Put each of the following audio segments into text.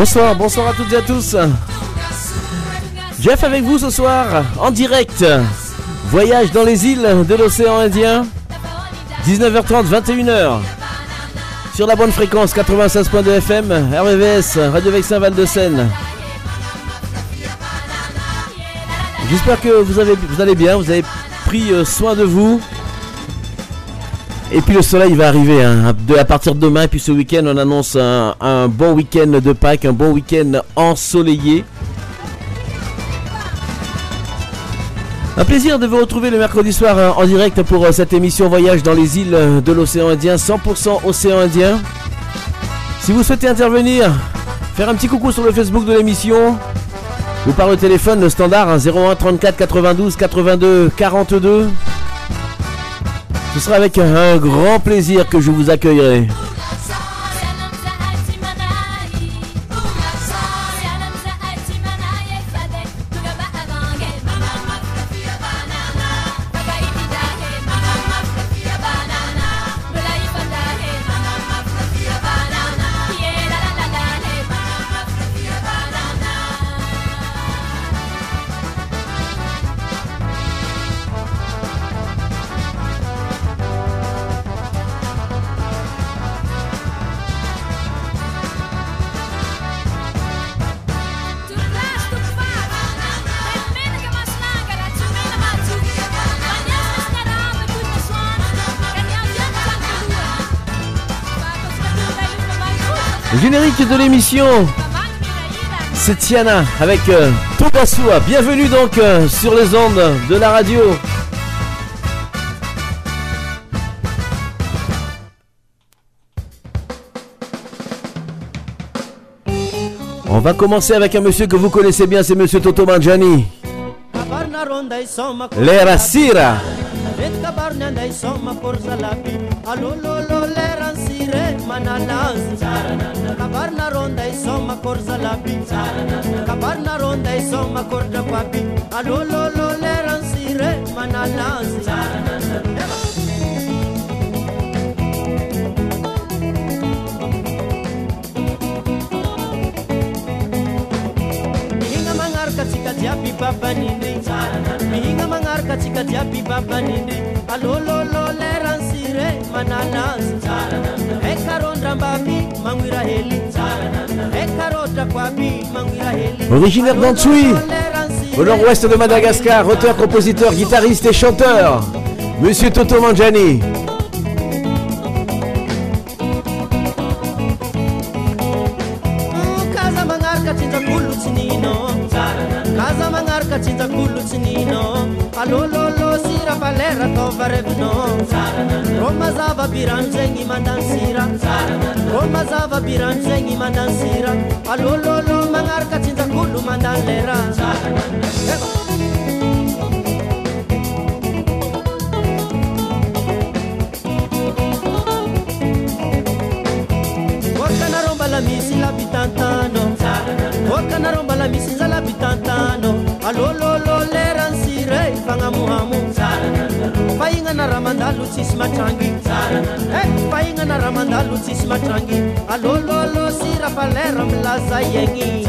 Bonsoir, bonsoir à toutes et à tous. Jeff avec vous ce soir, en direct. Voyage dans les îles de l'océan Indien. 19h30, 21h. Sur la bonne fréquence 96.2 FM, RVVS, Radio Vexin Val de Seine. J'espère que vous, avez, vous allez bien, vous avez pris euh, soin de vous. Et puis le soleil va arriver hein, à partir de demain. Et puis ce week-end, on annonce un, bon week-end de Pâques, un bon week-end ensoleillé. Un plaisir de vous retrouver le mercredi soir hein, en direct pour euh, cette émission Voyage dans les îles euh, de l'océan Indien, 100% océan Indien. Si vous souhaitez intervenir, faire un petit coucou sur le Facebook de l'émission, ou par le téléphone, standard hein, 01 34 92 82 42. Ce sera avec un grand plaisir que je vous accueillerai. C'est Tiana avec euh. Bienvenue donc euh, sur les ondes de la radio. On va commencer avec un monsieur que vous connaissez bien, c'est monsieur Toto Mangiani. L'era Sira. Kabarna ronda isoma korza labi kabarna ronda isoma korda kwabi alololo leransire mangaraka tsika jiaby babaniny mihinga mangaraka tsika jiaby babaniny alololo leransire manalazi Originaire d'Antsui, au nord-ouest de Madagascar, auteur, compositeur, guitariste et chanteur, Monsieur Toto Mangiani. ô mazava-birano zegny mandansira. Ô mazava-birano mandansira. Alôlôlô magnaraka tsinjakolo mandany lera mbala misy labitantano okanarô mbala misy nzalabitantano alôlôlô lerans rey fagnamohamo raha mandalo tsisy matrangy. Eh, e fa ignana raha mandalo tsisy matrangy alôlôalô sy rafalera milaza iegny.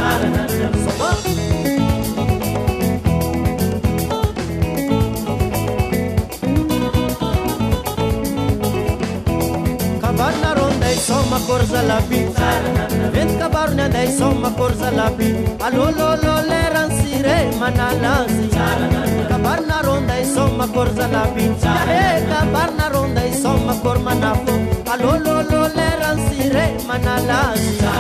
Makorzalabi ventkabaro andaiso makorzalabi alolololeransire manalazy Parna ronda isoma corsa la pinciare Da parna ronda isoma corma manapo. fo Alololo le ransire manalancia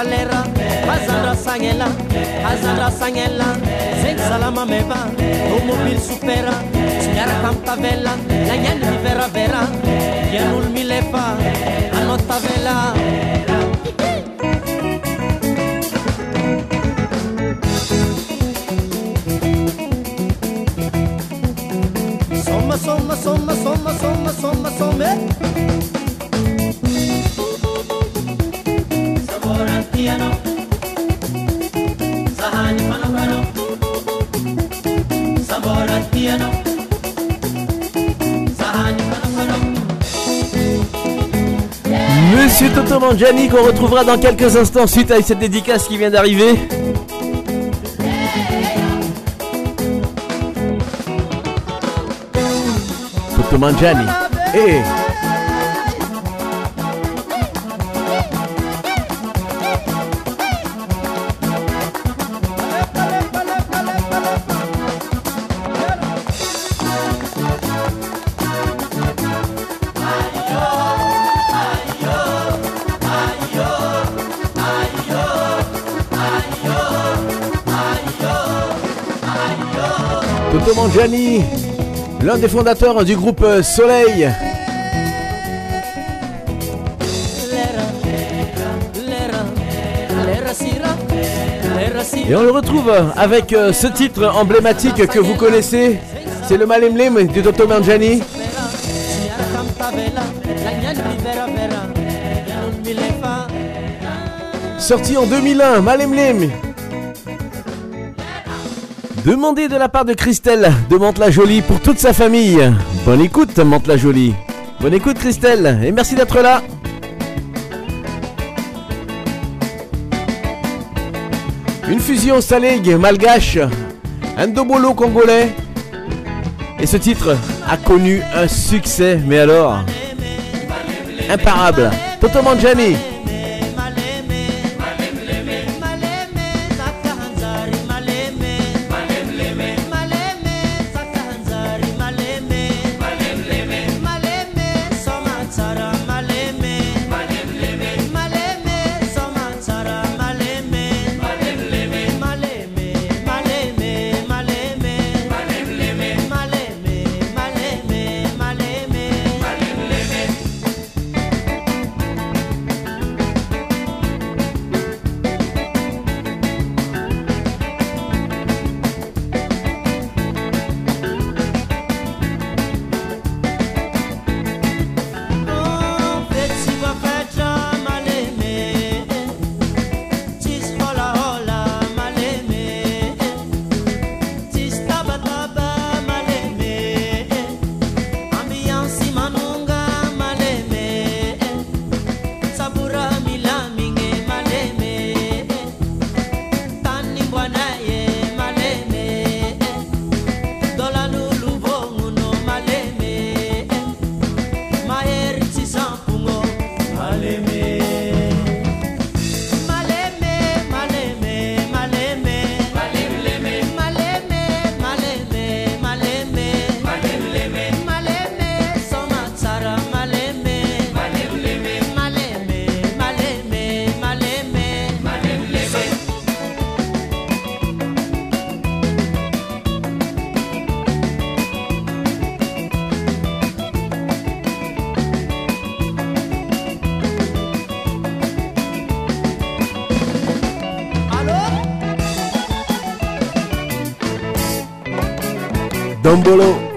salera bazandra sangela azandra sangela zegny salama meva tomobile sopera tsy miaraka ami tavela lagnany miveravera ian'olo milefa anao tavela soma soma soma soma soma soma some Sahani Sahani Monsieur Toto Mangiani qu'on retrouvera dans quelques instants suite à cette dédicace qui vient d'arriver. Toto Mangiani. Eh Mangiani, l'un des fondateurs du groupe Soleil. Et on le retrouve avec euh, ce titre emblématique que vous connaissez. C'est le Malemlem du Toto Mangiani. Sorti en 2001, Malemlem. Demandez de la part de Christelle de Mantes-la-Jolie pour toute sa famille. Bonne écoute, Mantes-la-Jolie. Bonne écoute, Christelle, et merci d'être là. Une fusion salégue malgache, un dobolo congolais. Et ce titre a connu un succès, mais alors, imparable. Toto Mangiani. Número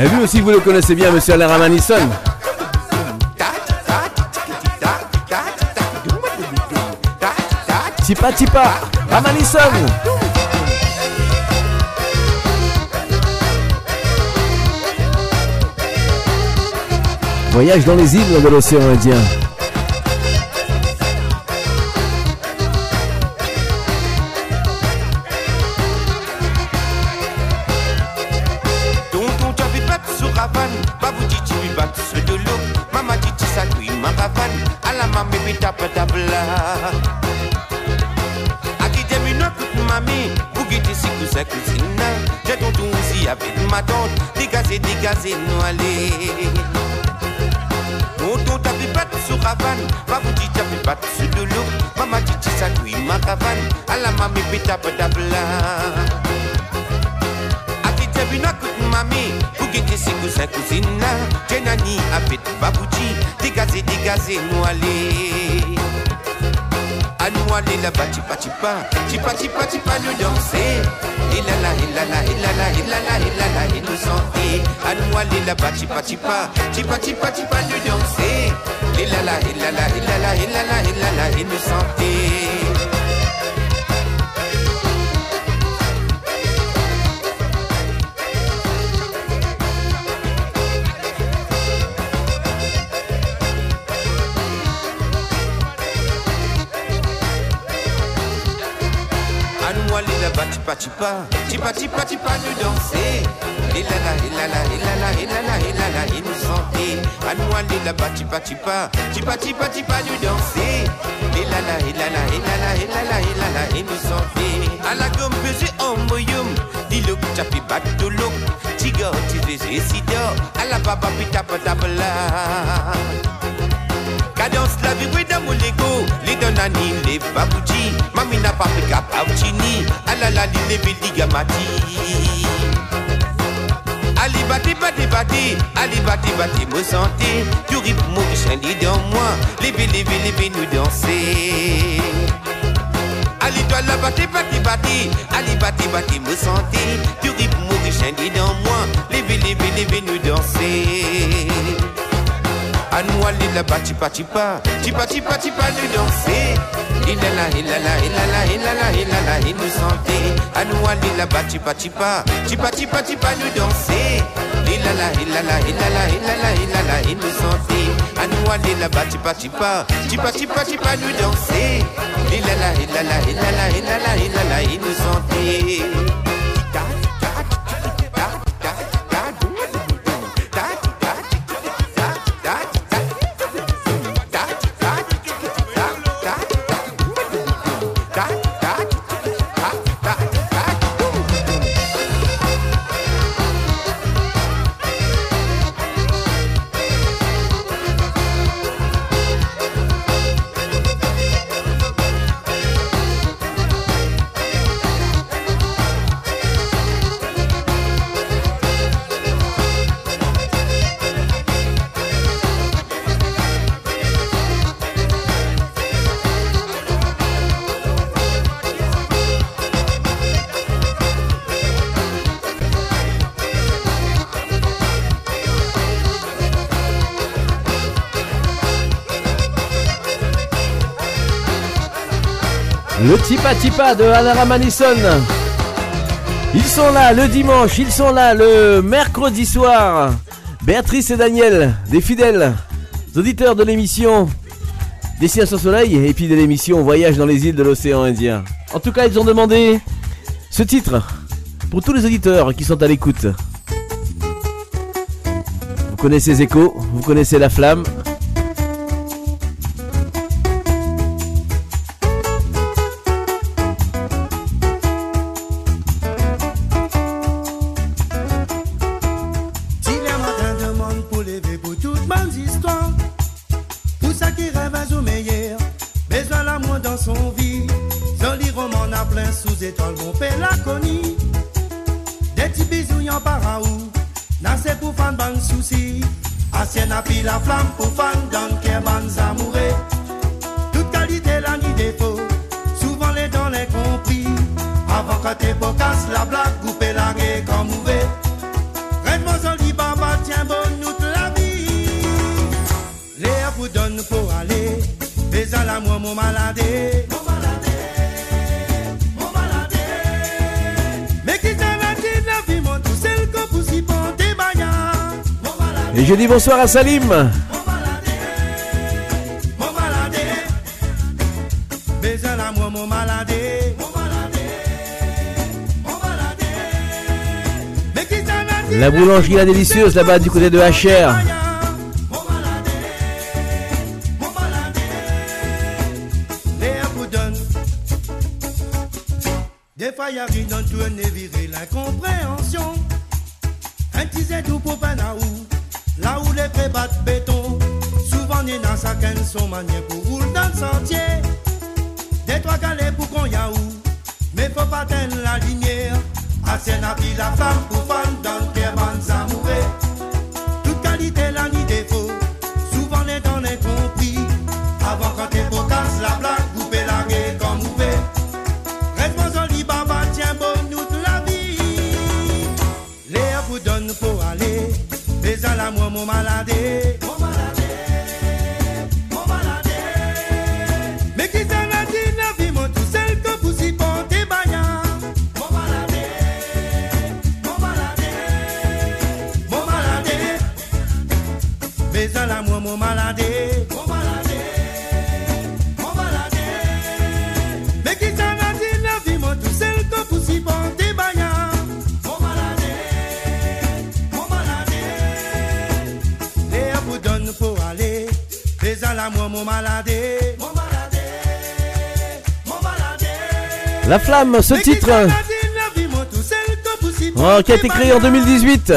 Et lui aussi, vous le connaissez bien, monsieur Alain Ramanisson. Tipa Tipa, Ramanisson. Voyage dans les îles de l'océan Indien. Chipa, chipa, chipa, chipa, nous danser. pas, tipa tipa tipa nous danser. Et la la, et la la, et et et et nous chanter. À nous aller là-bas, tipa tipa, tipa tipa tipa nous danser. Et la et la et et et et nous chanter. À la gomme, j'ai un moyum. Dilok chapi bat dolok, tiga tivis et sidor. À la baba pita patabla. Cadence la vie with the muligo Lido nani le babuji Mamina papika pauchini Alala li levi ligamati Ali bati bati bati. Ali bati bati me santé Du rythme mon chien dans moi. Lévi lévi lévi nous danser Ali toi la bati bati bati. Ali bati bati me santé Du rythme mon chien dans moi. Lévi lévi lévi nous danser il est là, il est là, il est là, il est là, il est là, il nous sentait. À nous aller là-bas, chipa, chipa, chipa, chipa, chipa, nous danser. Il est là, il est là, il est là, il est là, il est là, il nous sentait. À nous aller là-bas, nous danser. Il est là, il est là, il il il il nous sentait. Tipa de Anara Manison. Ils sont là le dimanche, ils sont là le mercredi soir. Béatrice et Daniel, des fidèles auditeurs de l'émission Destination Soleil et puis de l'émission Voyage dans les îles de l'océan Indien. En tout cas, ils ont demandé ce titre pour tous les auditeurs qui sont à l'écoute. Vous connaissez Echo, vous connaissez La Flamme, à Salim. La boulangerie la délicieuse là-bas du côté de HR. Des fois, y a dans tout un tout pour Panaou, là où les prés battent béton. Souvent, n'est dans sa canne son manière pour rouler dans le sentier. Des trois galets pour qu'on yaou, mais faut pas teindre la lumière. Assez n'a la femme pour fan dans le toute à la mon flamme, ce titre. oh, qui a été créé en 2018.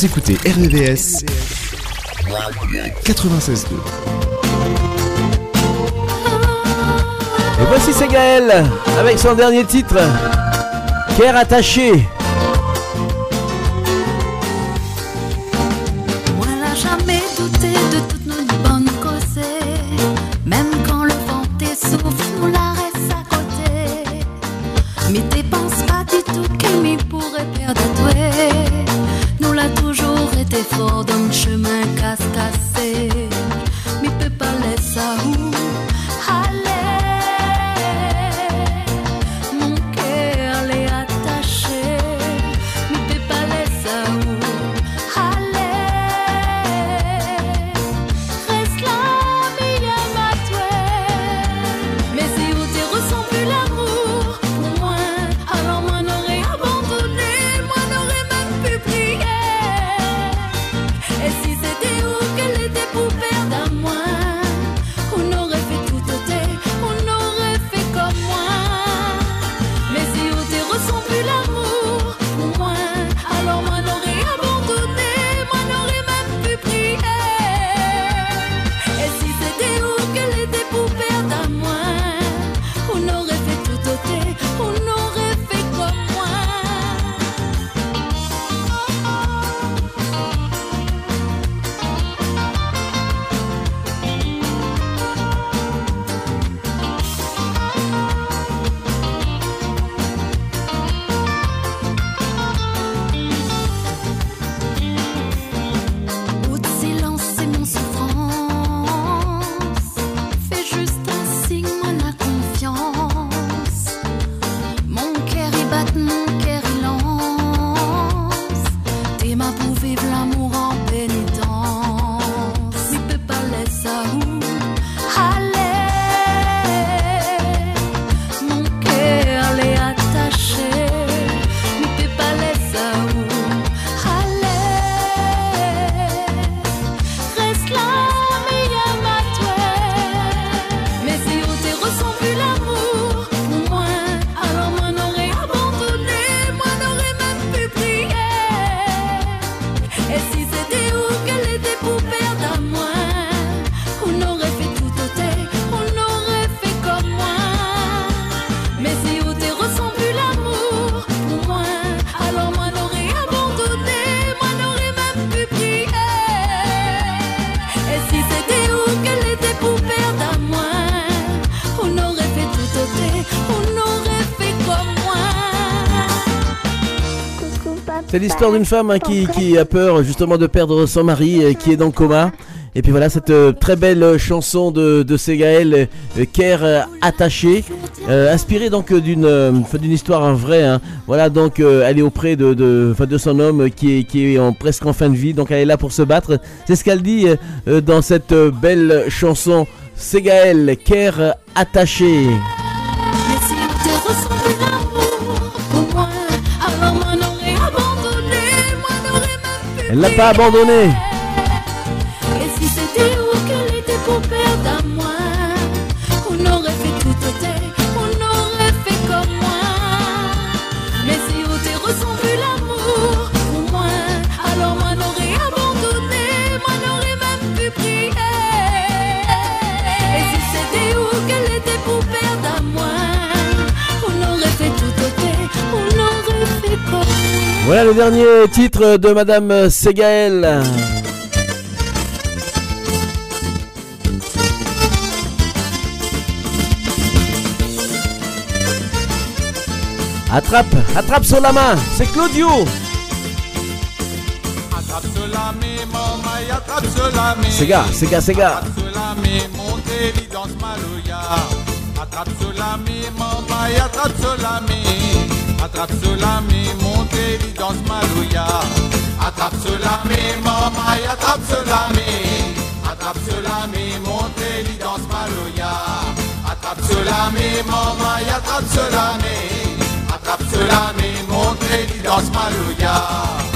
Vous écoutez RVVS 96.2. Et voici c'est Gaël avec son dernier titre, Cœur attaché. C'est l'histoire d'une femme hein, qui, qui, a peur justement de perdre son mari et qui est dans le coma. Et puis voilà cette euh, très belle euh, chanson de, de Segaël, euh, attaché, inspirée donc d'une d'une histoire vraie. Hein. Voilà donc elle est auprès de de, de son homme qui est qui est en, presque en fin de vie, donc elle est là pour se battre. C'est ce qu'elle dit dans cette belle chanson. Segaël, Care attaché. Elle l'a pas abandonné. Voilà le dernier titre de Madame Segaël. Attrape, attrape sur la main, c'est Claudio. Attrape sur la main, maman, attrape sur la main. Sega, Sega, Sega. Attrape sur la main, montez, danse maloya. Attrape sur la main, maman, attrape sur la main. Attrape cela, mais montez, lui danse malouya. Attrape cela, mais maman, attrape cela, mais. Attrape cela, mais montez, lui danse malouya. Attrape cela, mais maman, attrape cela, mais. Attrape cela, mais montez, lui danse malouya.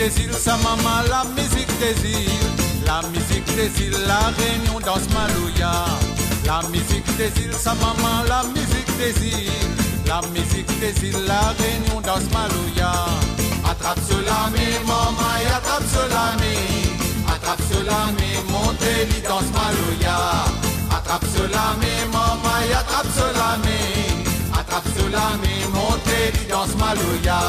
Des îles, sa maman, la musique des îles. La musique des îles, la réunion danse Malouya. La musique des îles, sa maman, la musique des îles. La musique des îles, la réunion danse Malouya. Attrape cela, mais maman, et attrape cela, mais. Attrape cela, mais montez, lit danse Malouya. Attrape cela, mais maman, et attrape cela, mais. Attrape cela, mais montez, lit danse Malouya.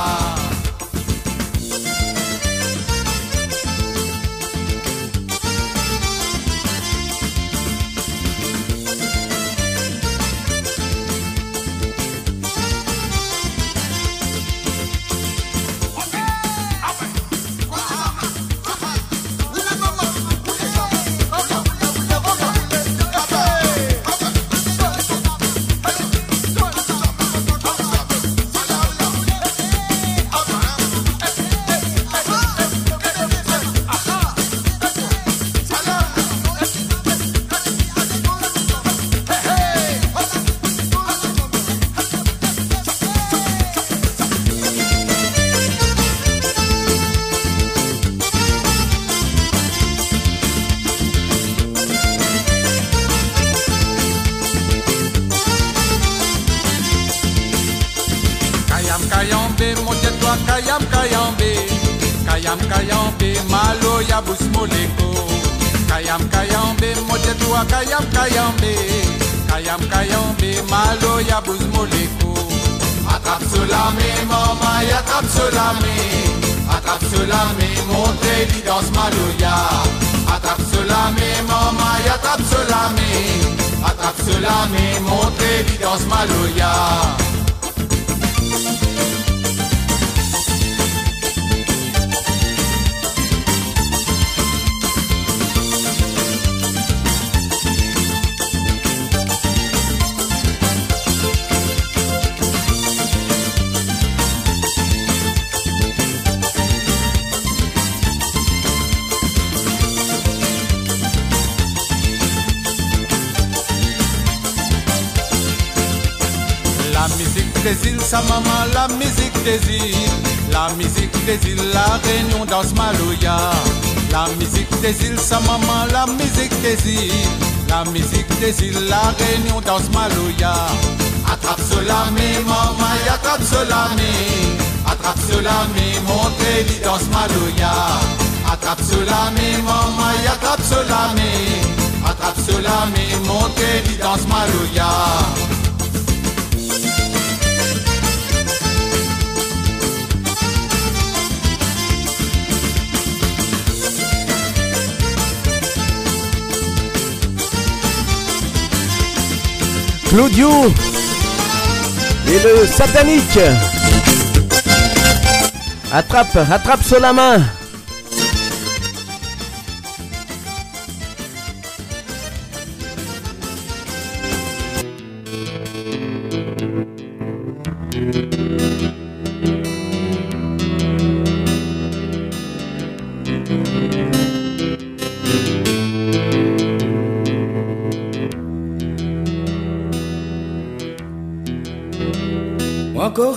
kayam kayambe kayam kayambe malo ya busmoleko. Kayam kayambe motetua kayam kayambe kayam kayambe malo ya busmoleko. Akapsulame mama ya kapsulame akapsulame monteli dans maloya akapsulame mama ya kapsulame akapsulame monteli dans maloya sa maman, la musique des îles. La musique des îles, la réunion danse Maloya. La musique des îles, sa maman, la musique des îles. La musique des îles, la réunion danse Maloya. Attrape cela, mais maman, attrape cela, mais Attrape cela, mais montrez dit dans maloya Attrape cela, mais maman, attrape cela, mais Attrape cela, mais montrez dit dans maloya Claudio et le satanique. Attrape, attrape sur la main.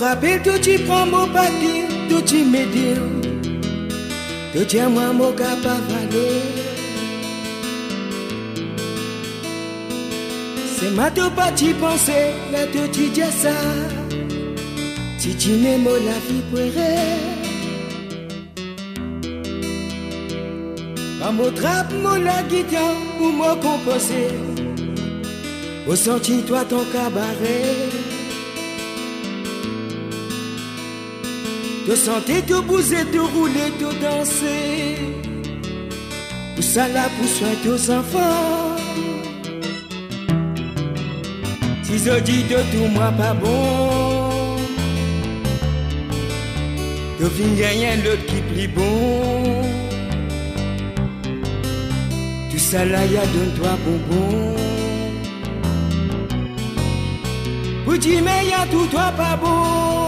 Rappelle que tu prends mon papier, que tu me dis, que tu moi mon capable. C'est ma to pas tu penser, là que tu dis ça. Si tu m'aimes la vie pourrait. Pas mon trap, mon la guitare, pour me composer. Au senti toi ton cabaret. De santé, de bouger, de rouler, de danser. Tout ça là pour soigner aux enfants. Si je dis de tout moi pas bon, de venir rien l'autre qui plie bon. Tout ça là y a donne-toi bonbon. Pour dire mais y a tout toi pas bon.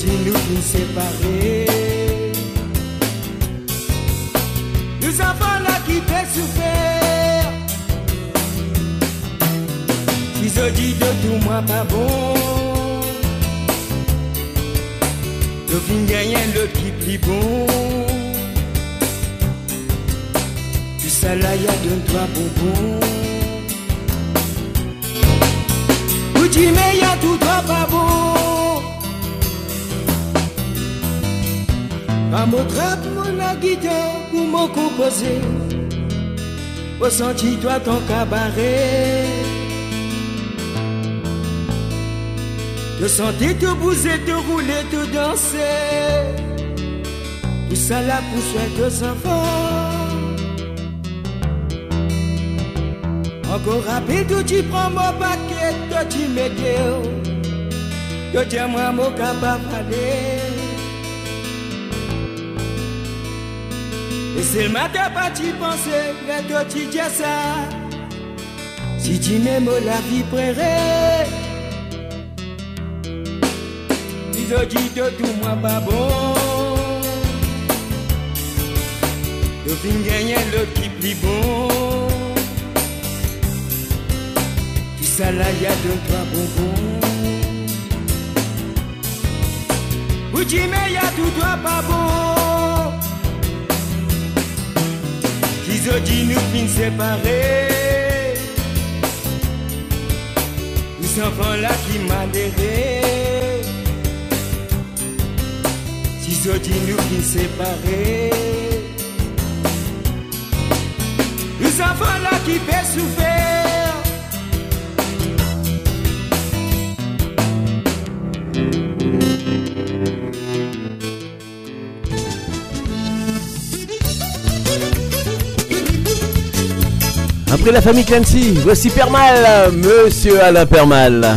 Si je dis nous séparés, les enfants là qui souffrir. Si je dis de tout moi pas bon. Pour me composer. Ressenti toi ton cabaret. De santé, te bouger, te rouler, te danser. Tout ça là pour soigner deux enfants. Encore rapide, tu prends mon paquet, toi tu m'aides. Que tiens moi mon capable Le matin pas tu penser, toi tu dis ça. Si tu m'aimes la vie prairie. je dis de tout moi pas bon. De fin gagner le qui plus bon. Tout ça là y a deux trois bonbons. Ou tu mais y a tout toi pas bon. Dis nous fin. Les enfants là qui m'adhéraient. Si je dis nous qui séparés. Les enfants là qui Après la famille Clancy, voici Permal, Monsieur Alain Permal.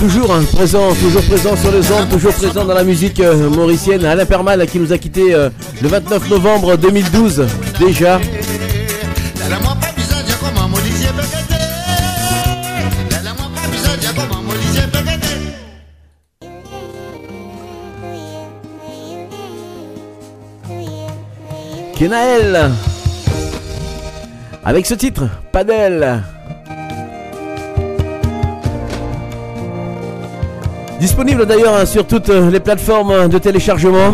Toujours hein, présent, toujours présent sur les ondes, toujours présent dans la musique euh, mauricienne. Alain Permal qui nous a quitté euh, le 29 novembre 2012 déjà. Kenaël avec ce titre, Padel. Disponible d'ailleurs sur toutes les plateformes de téléchargement.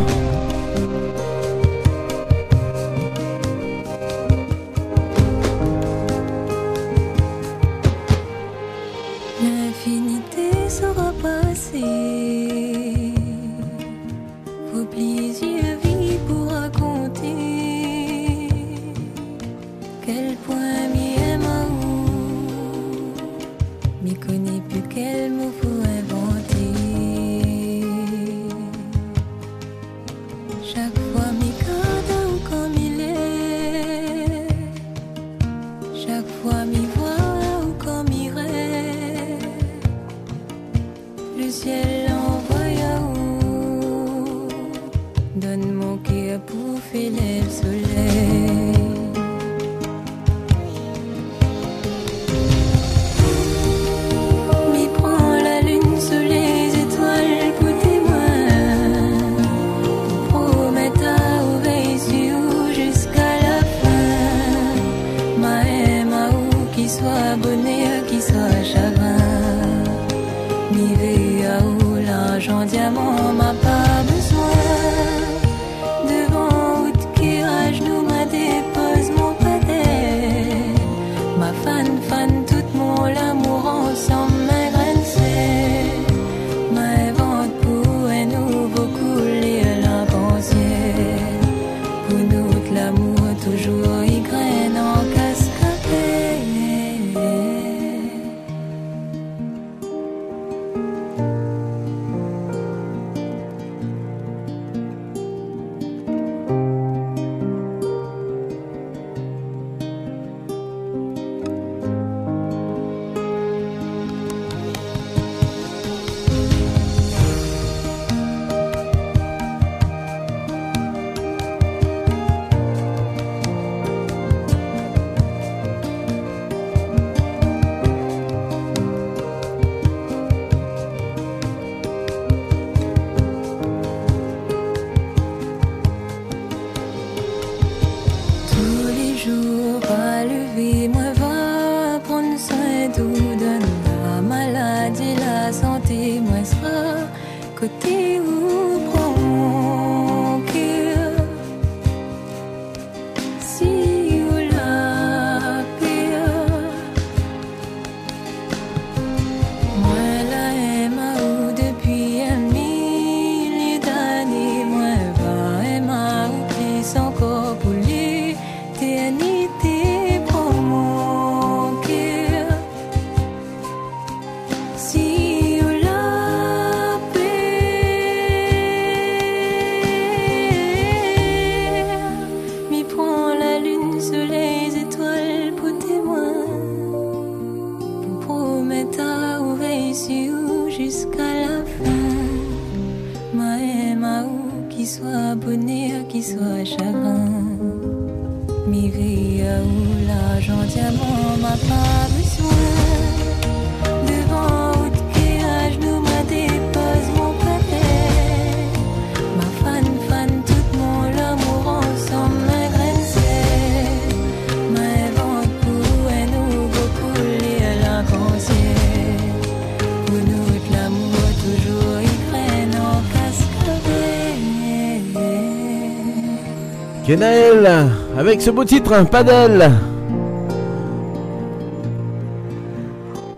Kenaël, avec ce beau titre, hein, Padel.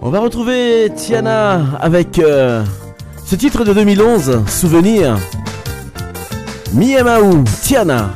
On va retrouver Tiana avec euh, ce titre de 2011, Souvenir. Miemaou, Tiana.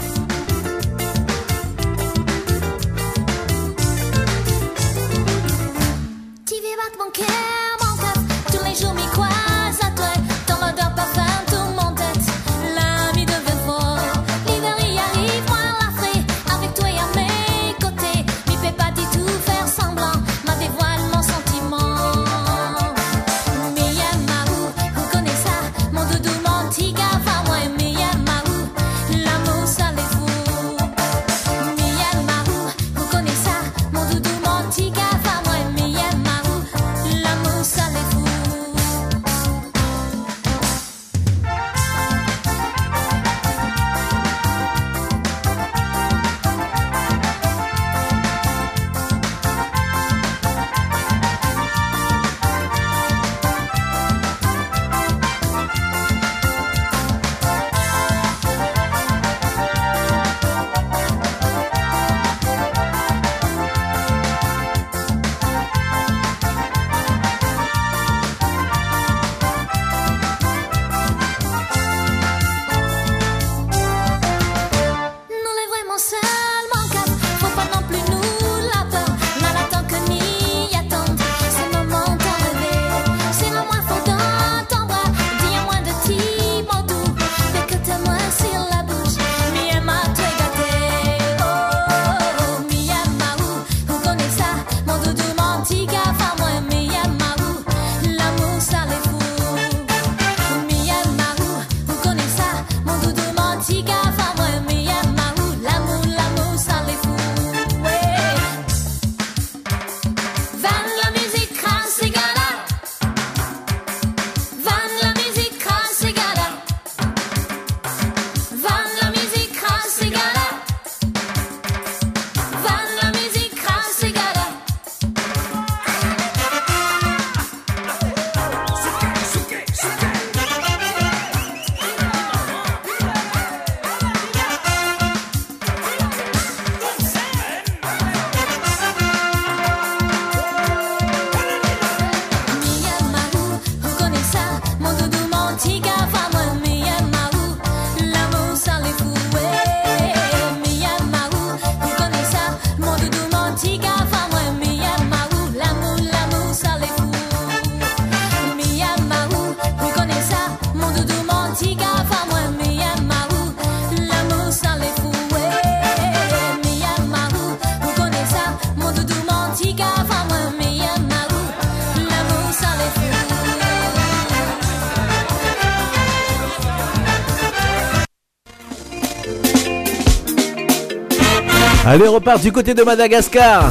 Allez, on repart du côté de Madagascar.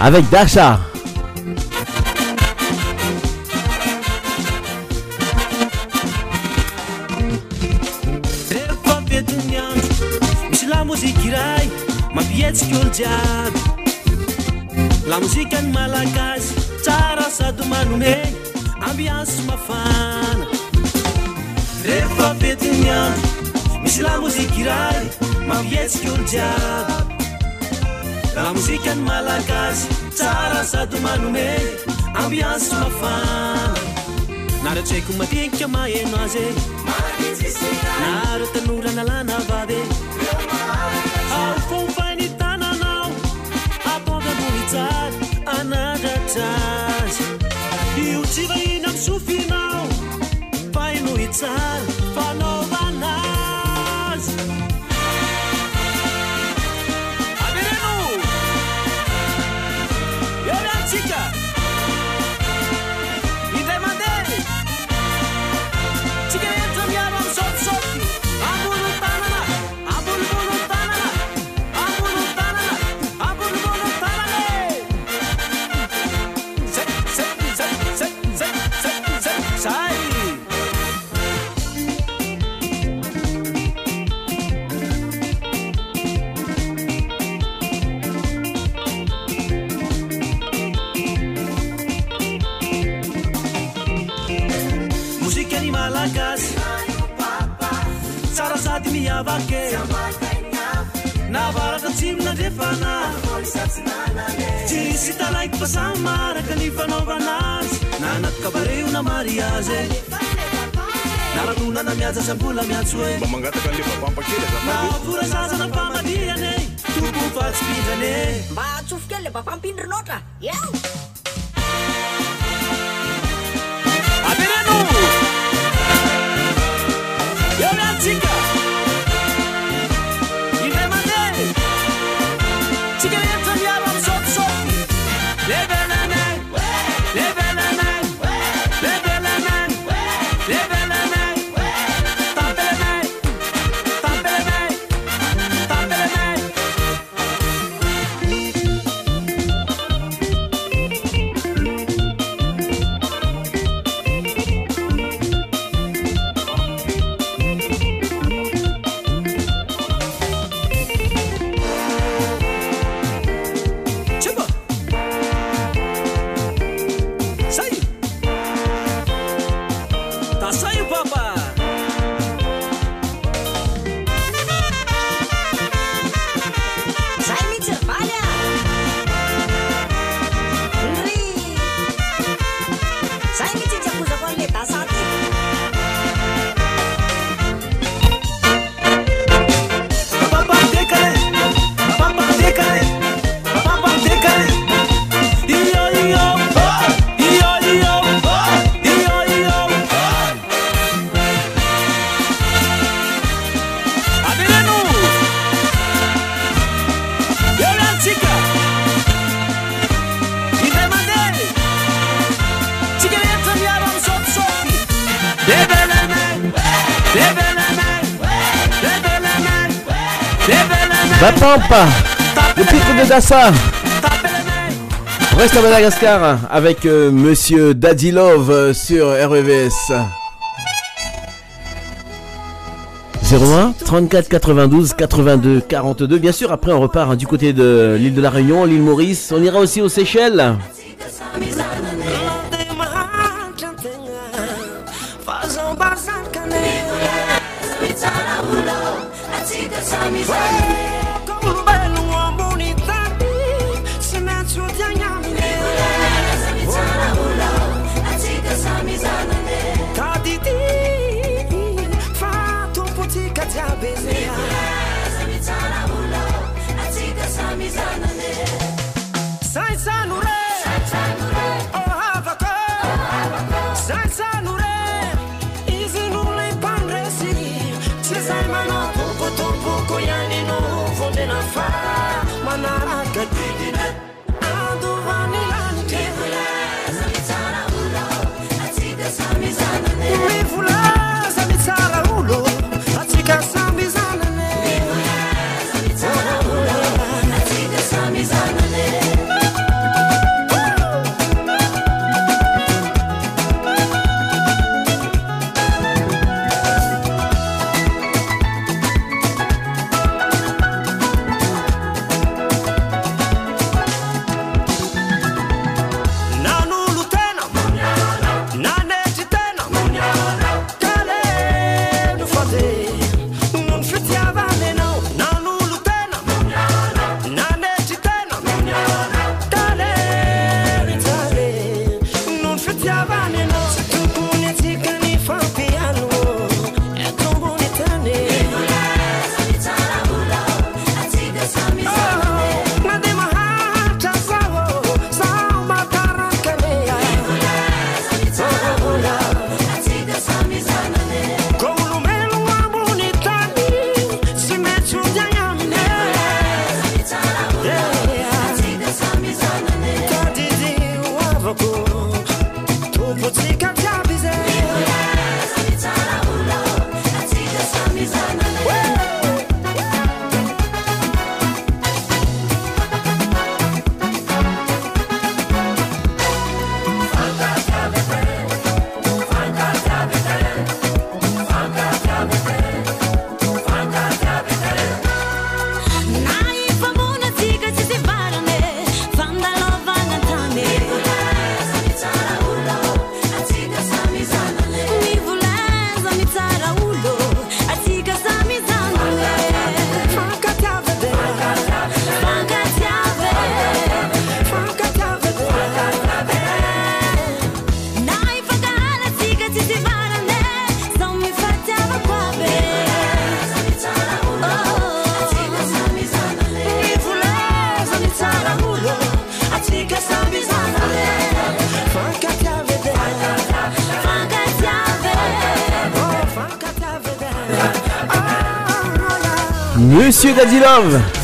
Avec Dasha. jiaby lamozikany malagasy tsara sady manome ambiansy mafana ny andro misy lamozika iray mampietsika olo jiaby. Lamozika ny malagasy tsara sady manome ambiansy mafana. Naretraiko matinika maheno azy. Naro tanora nalana vavy ao fofainy tananao apondramonijary anadratrazy io tsy vahina amy sofinao paino tsisy talaiko fa samy maraka ny fanaovanazy nanatokabareo na mari azy nalanonana miaja sy ambola miatso e. Mba mangataka le bapampakely navora zaza na mba atsofoke le bampampindrinotra eo Tá Açaí, papá! Le titre de Dassa. Reste à Madagascar avec euh, Monsieur Daddy Love euh, sur REVS. 01 34 92 82 42. Bien sûr, après on repart hein, du côté de l'île de la Réunion, l'île Maurice. On ira aussi aux Seychelles. Daddy Love.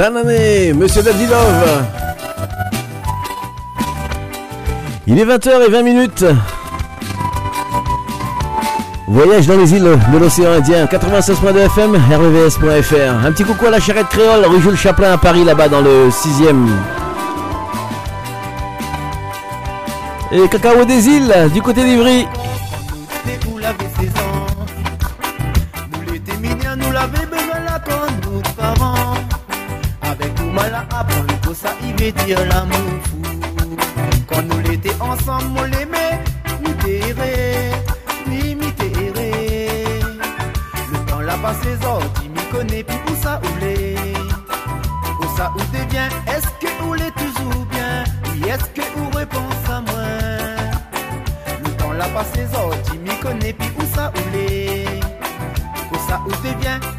Monsieur Dadilov. Il est 20h20 minutes. Voyage dans les îles de l'océan Indien, 96.2 FM, rvvs.fr. Un petit coucou à la charrette créole, rue Jules Chaplin à Paris, là-bas dans le 6e. Et cacao des îles, du côté d'Ivry. pour ça où pour ça où c'est bien.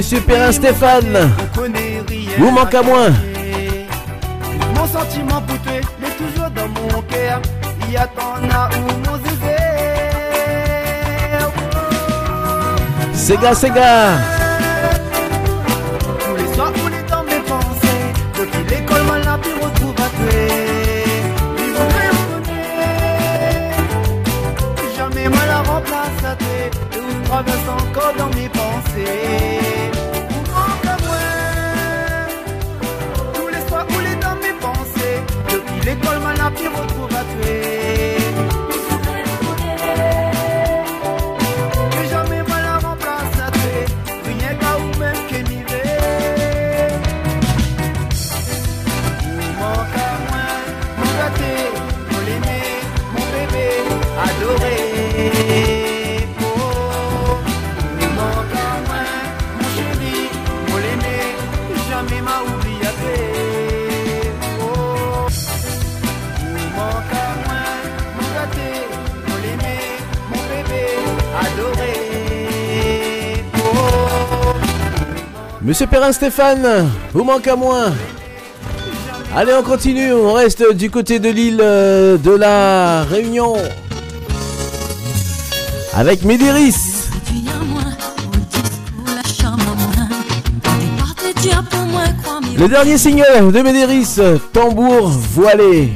Monsieur Perrin Stéphane, vous manque à moins. Mon sentiment pour toi, mais toujours dans mon cœur. Il y a ton amour, mon zézé. Sega, Sega. Monsieur Perrin Stéphane, vous manquez à moi. Allez, on continue, on reste du côté de l'île euh, de la Réunion. Avec Médiris. Le dernier single de Médéris, Tambour voilé.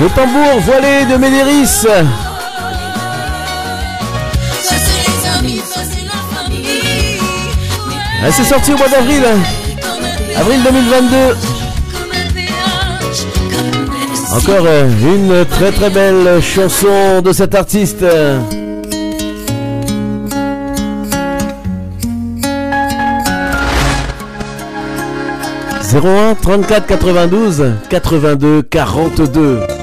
Le tambour voilé de Ménéris. Ah, c'est sorti au mois d'avril. Avril 2022. Encore euh, une très très belle chanson de cet artiste. 01 34 92 82 42.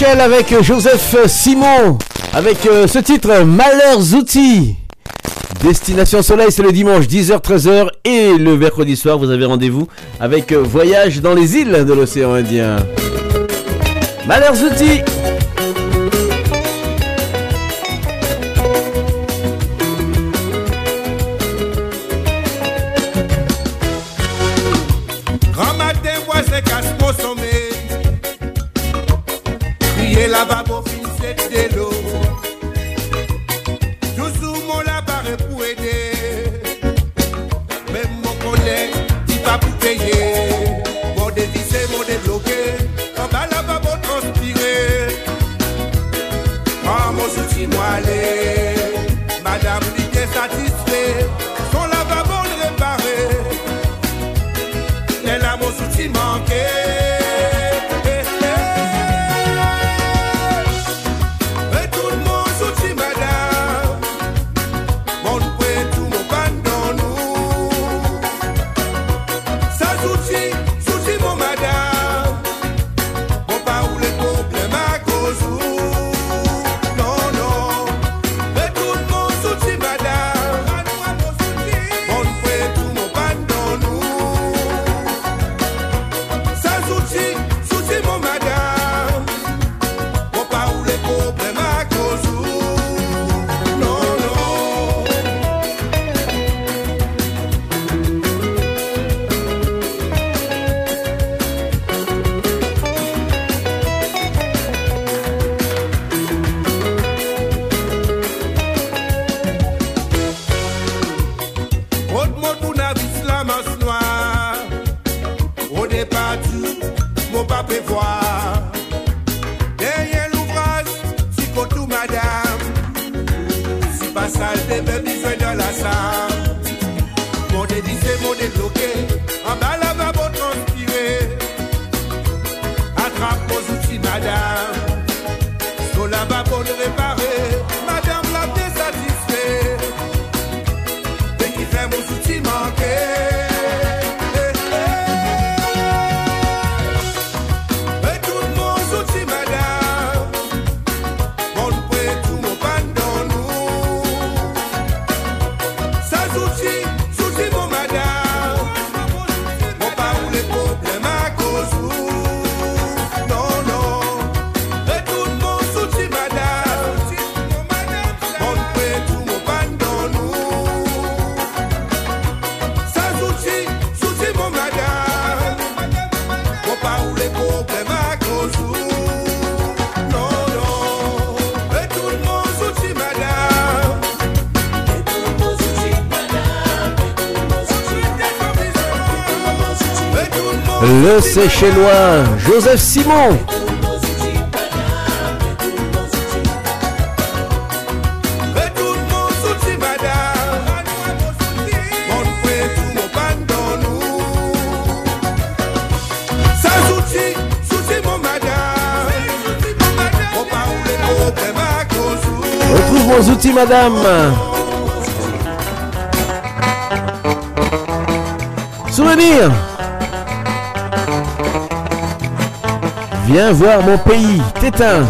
Avec Joseph Simon, avec euh, ce titre Malheurs outils. Destination Soleil, c'est le dimanche 10h-13h et le mercredi soir, vous avez rendez-vous avec euh, Voyage dans les îles de l'océan Indien. Malheurs outils mon problème à cause. Retrouve vos outils, madame. Souvenir. Viens voir mon pays, Tétin.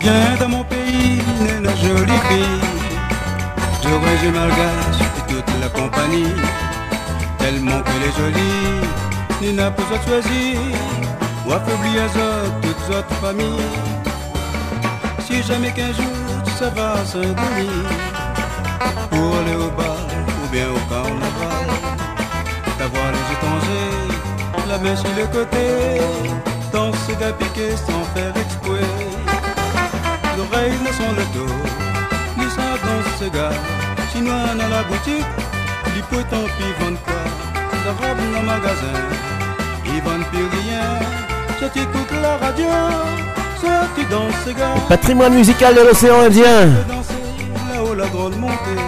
Viens dans mon pays, la jolie fille. Je malgache et toute la compagnie. Tellement qu'elle est jolie, ni n'a pas à choisir. Ou affaiblir les toutes autres familles. Si jamais qu'un jour tu ça va Saint-Denis, pour aller au bar ou bien au carnaval, la main sur le côté, danser gars piqué sans faire exprès. L'oreille ne sont le dos, ni ça dans ce gars. Chinois dans la boutique, les potons puis vendent quoi? La robe dans le magasin, ils vendent plus rien. Je t'écoute la radio, sorti dans ce gars. Patrimoine musical de l'océan Indien. Là-haut la grande montée,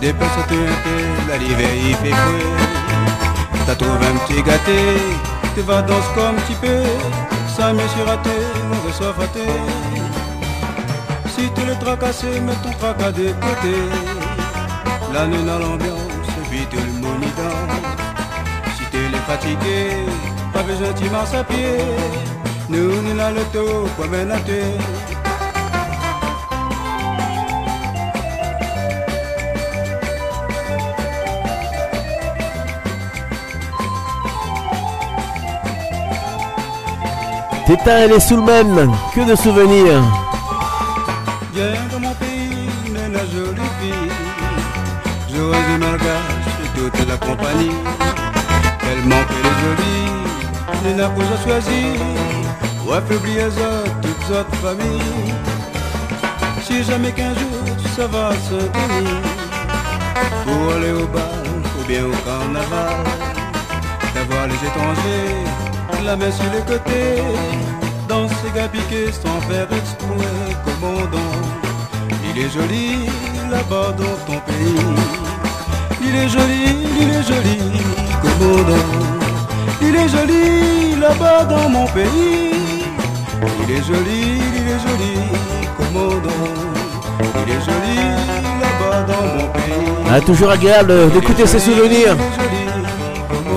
des personnes un la l'hiver il fait fouet. T'as trouvé un petit gâté, vas danser comme tu peux. Ça me suis raté, mauvais soif raté. Si tu le tracasses, mets ton tracas de côté. La nuit dans l'ambiance, tout le danse. Si tu es fatigué, pas besoin marches à pied. Nous, nous, le taux, comme un Tétin et les Soulmen, que de souvenirs. Viens dans mon pays, nana jolie fille. Un malgache et toute la compagnie. Tellement qu'elle est jolie, nana pour à choisir. Ou affaiblir toutes autres familles. Si jamais qu'un jour ça va se tenir. Pour aller au bal ou bien au carnaval. D'avoir les étrangers, la main sur les côtés. Dans ces gars piqués sans faire exprès, commandant. Il est joli là-bas dans ton pays. Il est joli, il est joli, commandant. Il est joli là-bas dans mon pays. Il est joli, il est joli, commandant. Il est joli là-bas dans mon pays. Ah, toujours agréable d'écouter ces souvenirs.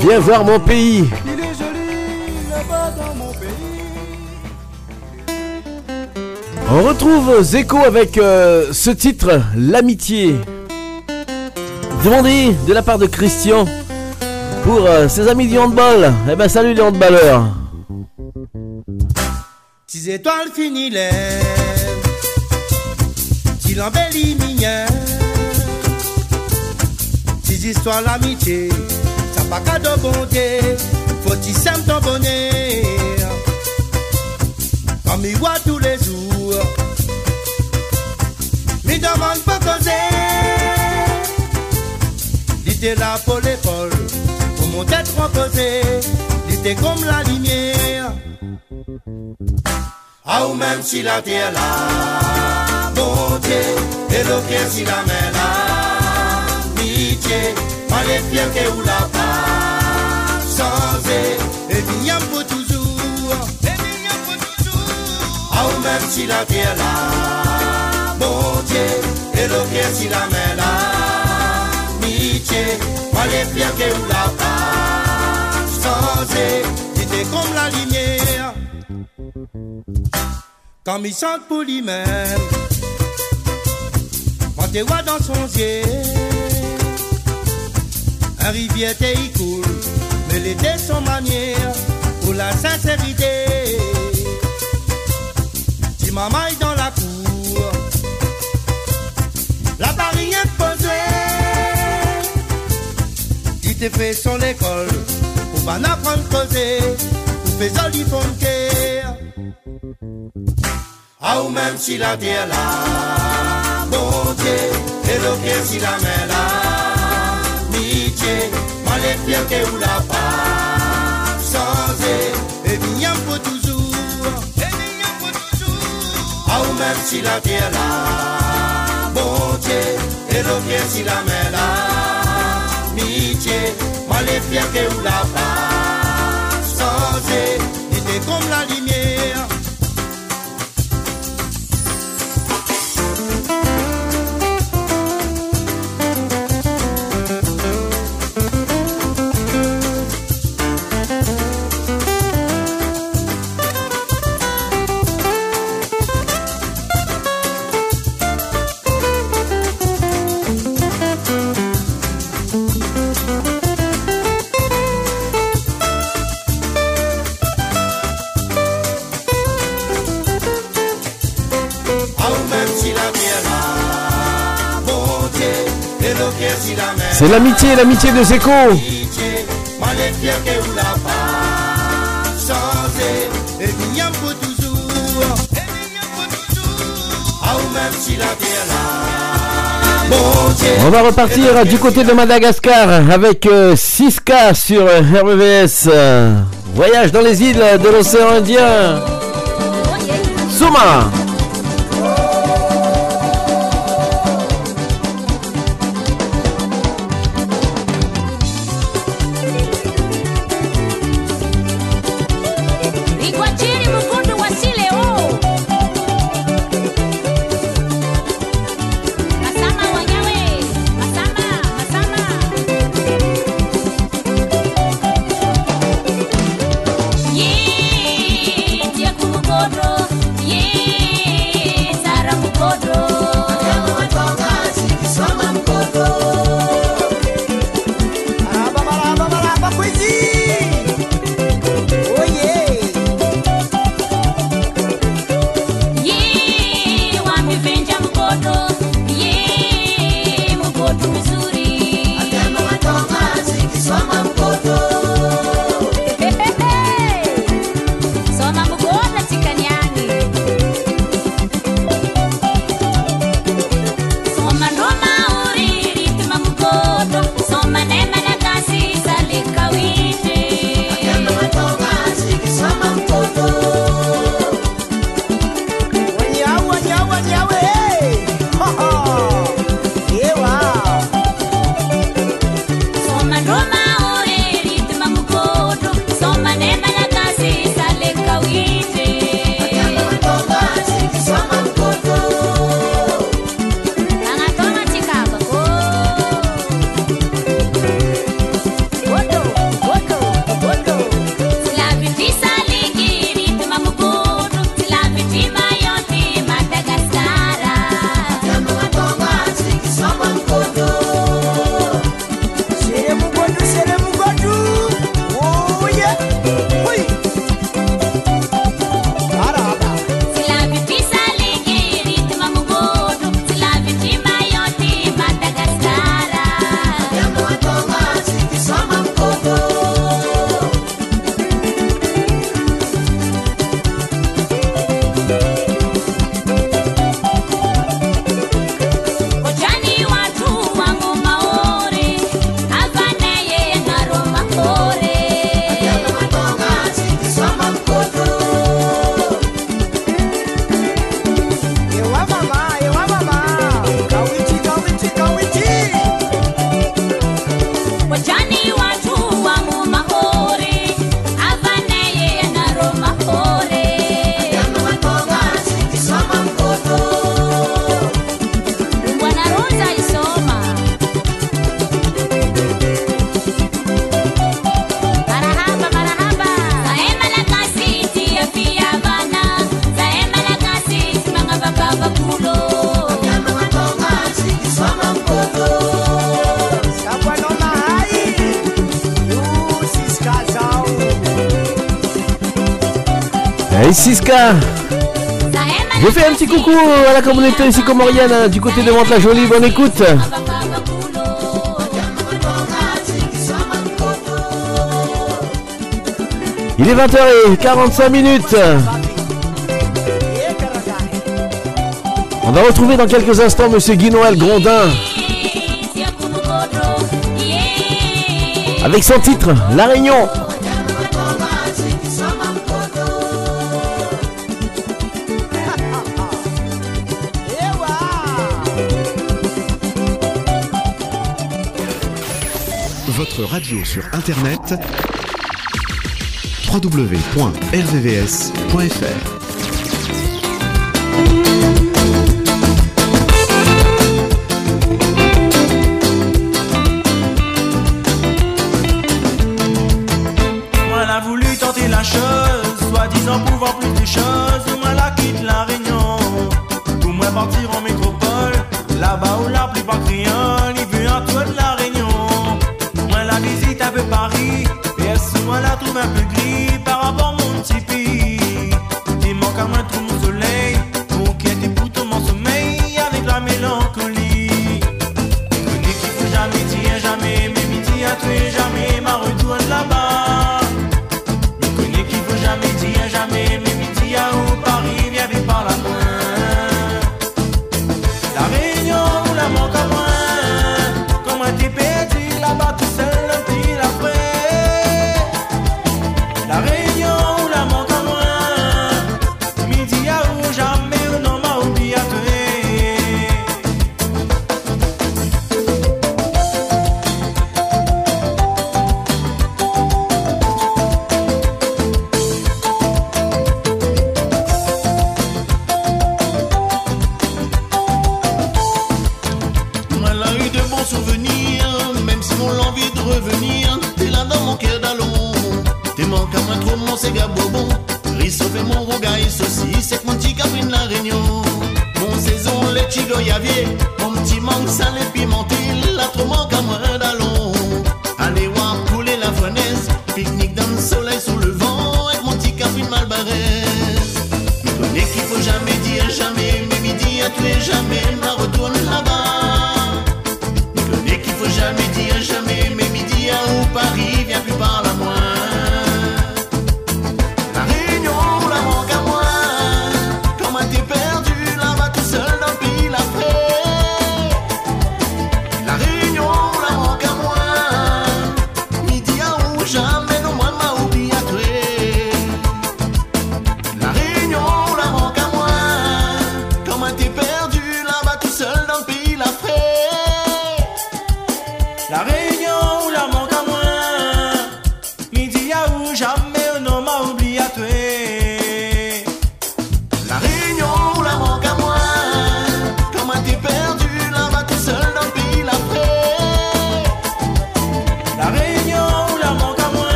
Viens voir mon pays. On retrouve Zeko avec euh, ce titre, L'amitié. Demandé de la part de Christian pour euh, ses amis du handball. Eh ben salut les handballeurs. Tis étoiles finies tis l'embellit mignon, tis histoires l'amitié, ça pas cadeau bon Dieu, faut t'y sème ton bonheur, voit tous les jours, mi demande pas causer, était là pour l'épaule, pour mon tête reposée, était comme la lumière. Ah ou même si la terre là, bon Dieu, et le cœur si la main là, pitié, mal les pieds que ou la pas, sans et bien pour toujours, même si la terre là, bon Dieu, et le cœur si la main là, pitié, mal les pieds que ou la pas, sans et comme la lumière. Comme il chante pour lui-même, quand tu vois dans son yeux, un rivière il coule, mais l'été son manière, pour la sincérité qui m'amaille dans la cour. La Paris imposée, il t'est fait son école, pour pas n'apprendre causer, pour faire joli Ah ou même si la terre là, bon Dieu, et le bien si la main là, Nietzsche, mal les que ou la pas, sans et, et bien pour tous au mersi la tiela, voce e lo chiesi la mela, mice, ma le fiache u la fa. C'est l'amitié, l'amitié de Zeko. On va repartir du côté de Madagascar avec euh, 6K sur euh, RBVS. Voyage dans les îles de l'océan Indien. Souma. Siska. Je fais un petit coucou à la communauté sycomorienne hein, du côté de la jolie Bonne écoute. Il est 20h45 minutes. On va retrouver dans quelques instants Monsieur Guy Noël Grondin. Avec son titre, La Réunion. radio sur Internet www.rvvs.fr.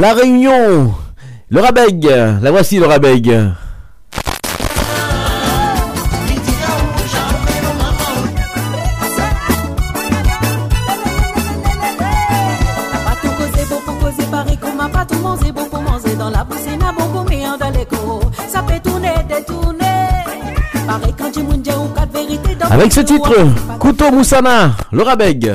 La Réunion, le Rabeg, la voici le Rabeg. Avec ce titre, Couteau Moussana, le Rabeg.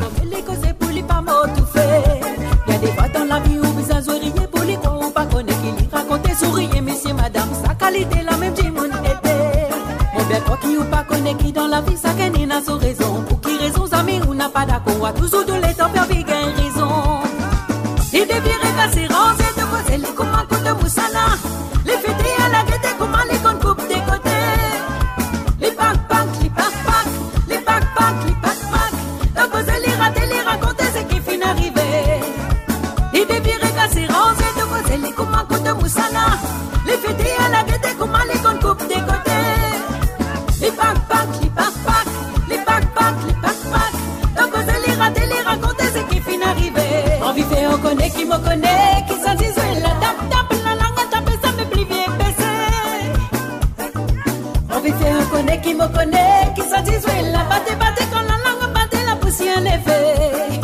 connaît qui me connaît qui s'en disait la tape tape la langue tape ça me plie baisse on vit fait un connaît qui me connaît qui s'en disait la batte batte quand la langue batte la poussière en effet.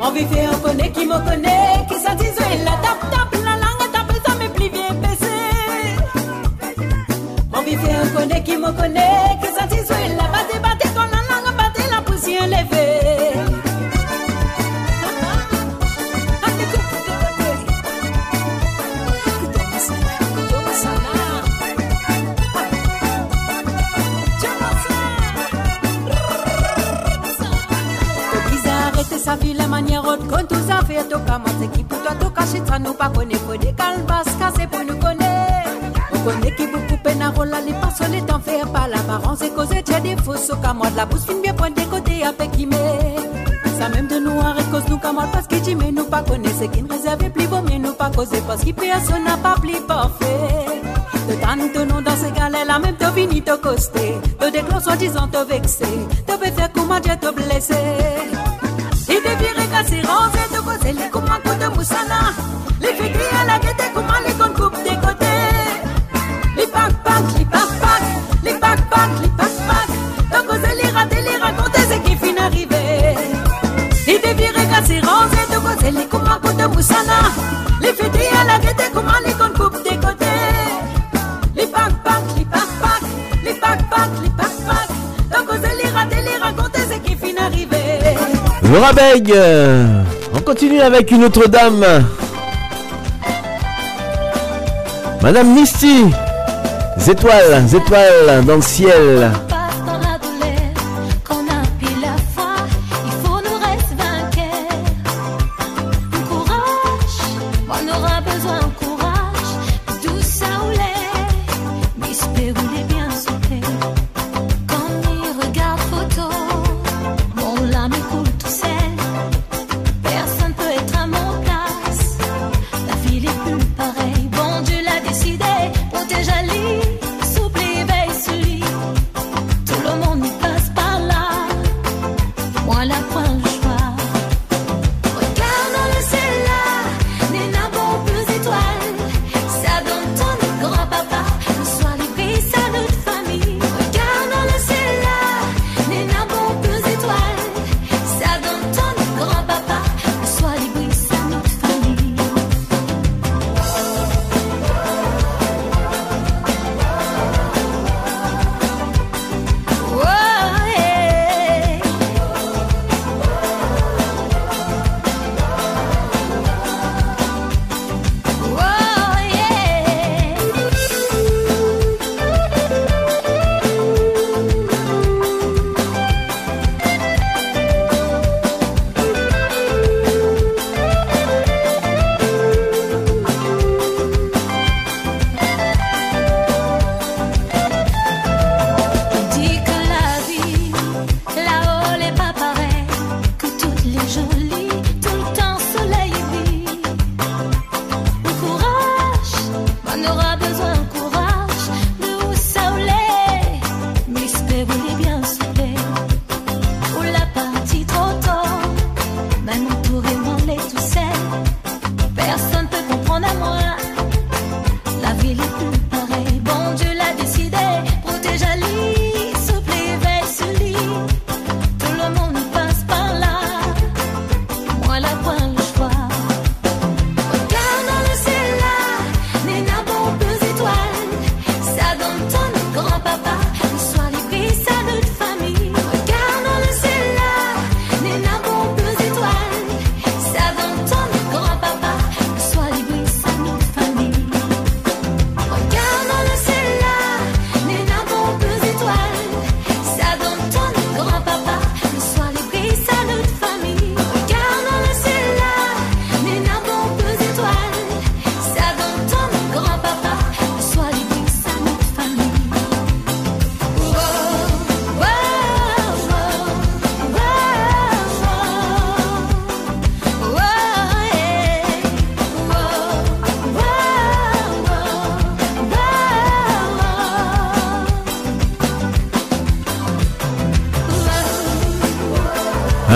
On vit fait un connaît qui me connaît qui s'en disait la tape tape la langue tape ça me plie bien baisse on vit fait un connaît qui me connaît qui s'en disait la batte tout a fait, tout comme c'est qui pour toi, caché, ça nous pas connaît, faut des calbas, casser pour nous connaître. On connaît qui beaucoup peine à rôle, les personnes les temps faire par l'apparence et causer, tiens des faux, so comme moi de la bouche fine bien pointe des côtés avec qui met. Ça même de nous arrête cause nous comme parce que tu mais nous pas connaissez qui ne réserve plus vaut mieux nous pas causer parce qu'il personne n'a pas plus parfait. De tant de nous dans ces galères là même te fini te coster. De déclare soi-disant te vexer. Te fait faire comment Dieu te blesser. Il te vire casser rose et te Les filles à la guette comment les con coupe des côtés. Les pack pack, les pack pack, les pack pack, les pack pack. Te causer les rater, les raconter ce qui finit arrivé. Il te vire casser rose et te causer les comment coup de moussana. Les filles à la guette comment les con coupe des côtés. Les pack pack, les pack pack, les pack pack, les pack pack. Te causer les rater, les raconter ce qui finit arrivé. Laura Beg, euh, on continue avec une autre dame. Madame Misty, étoiles, étoiles dans le ciel.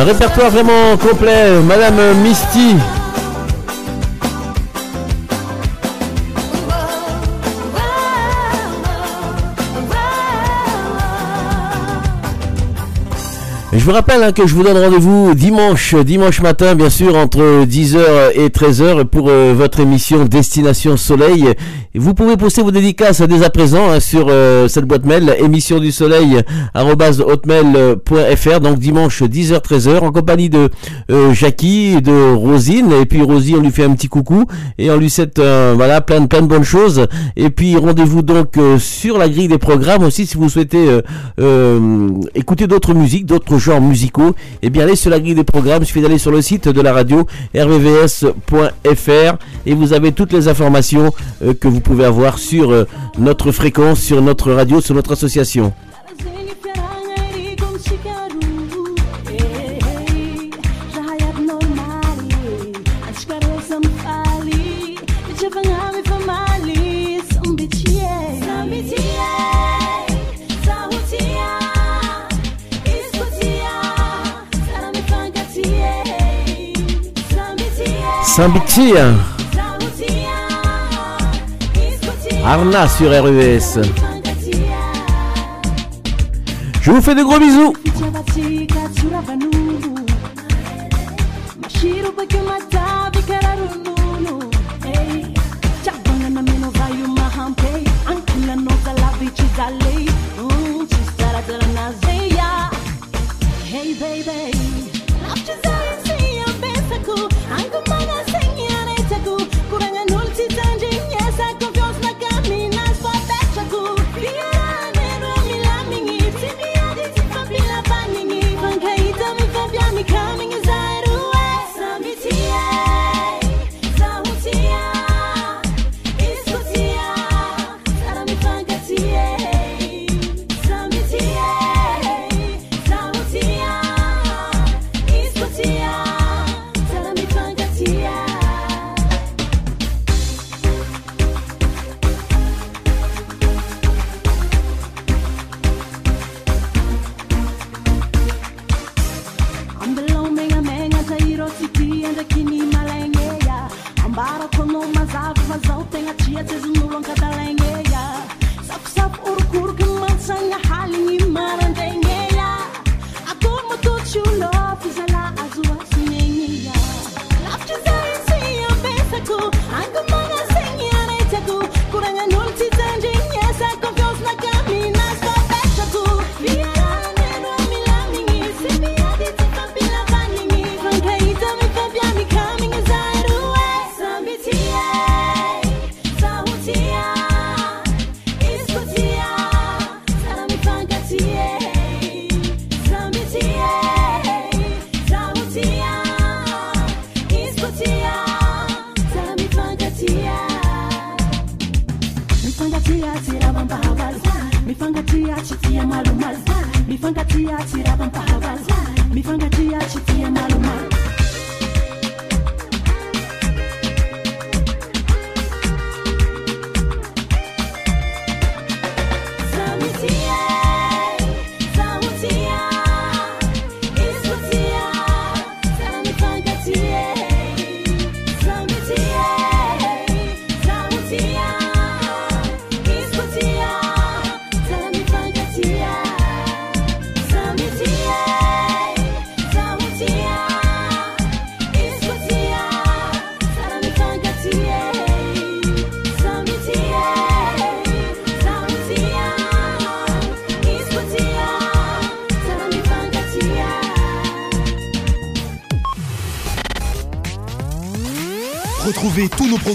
Répertoire vraiment complet, Madame Misty. Je vous rappelle hein, que je vous donne rendez-vous dimanche, dimanche matin, bien sûr, entre 10h et 13h pour euh, votre émission Destination Soleil. Vous pouvez poster vos dédicaces dès à présent hein, sur euh, cette boîte mail émission du soleil hotmail.fr donc dimanche 10h 13h en compagnie de euh, Jackie de Rosine. Et puis Rosie, on lui fait un petit coucou et on lui souhaite euh, voilà plein de plein de bonnes choses. Et puis rendez-vous donc euh, sur la grille des programmes aussi si vous souhaitez euh, écouter d'autres musiques, d'autres genres musicaux. Et bien allez sur la grille des programmes. Il suffit d'aller sur le site de la radio rvvs.fr et vous avez toutes les informations que vous pouvez avoir sur notre fréquence, sur notre radio, sur notre association. Saint-Bichy. Arna sur RUS. Je vous fais de gros bisous. What is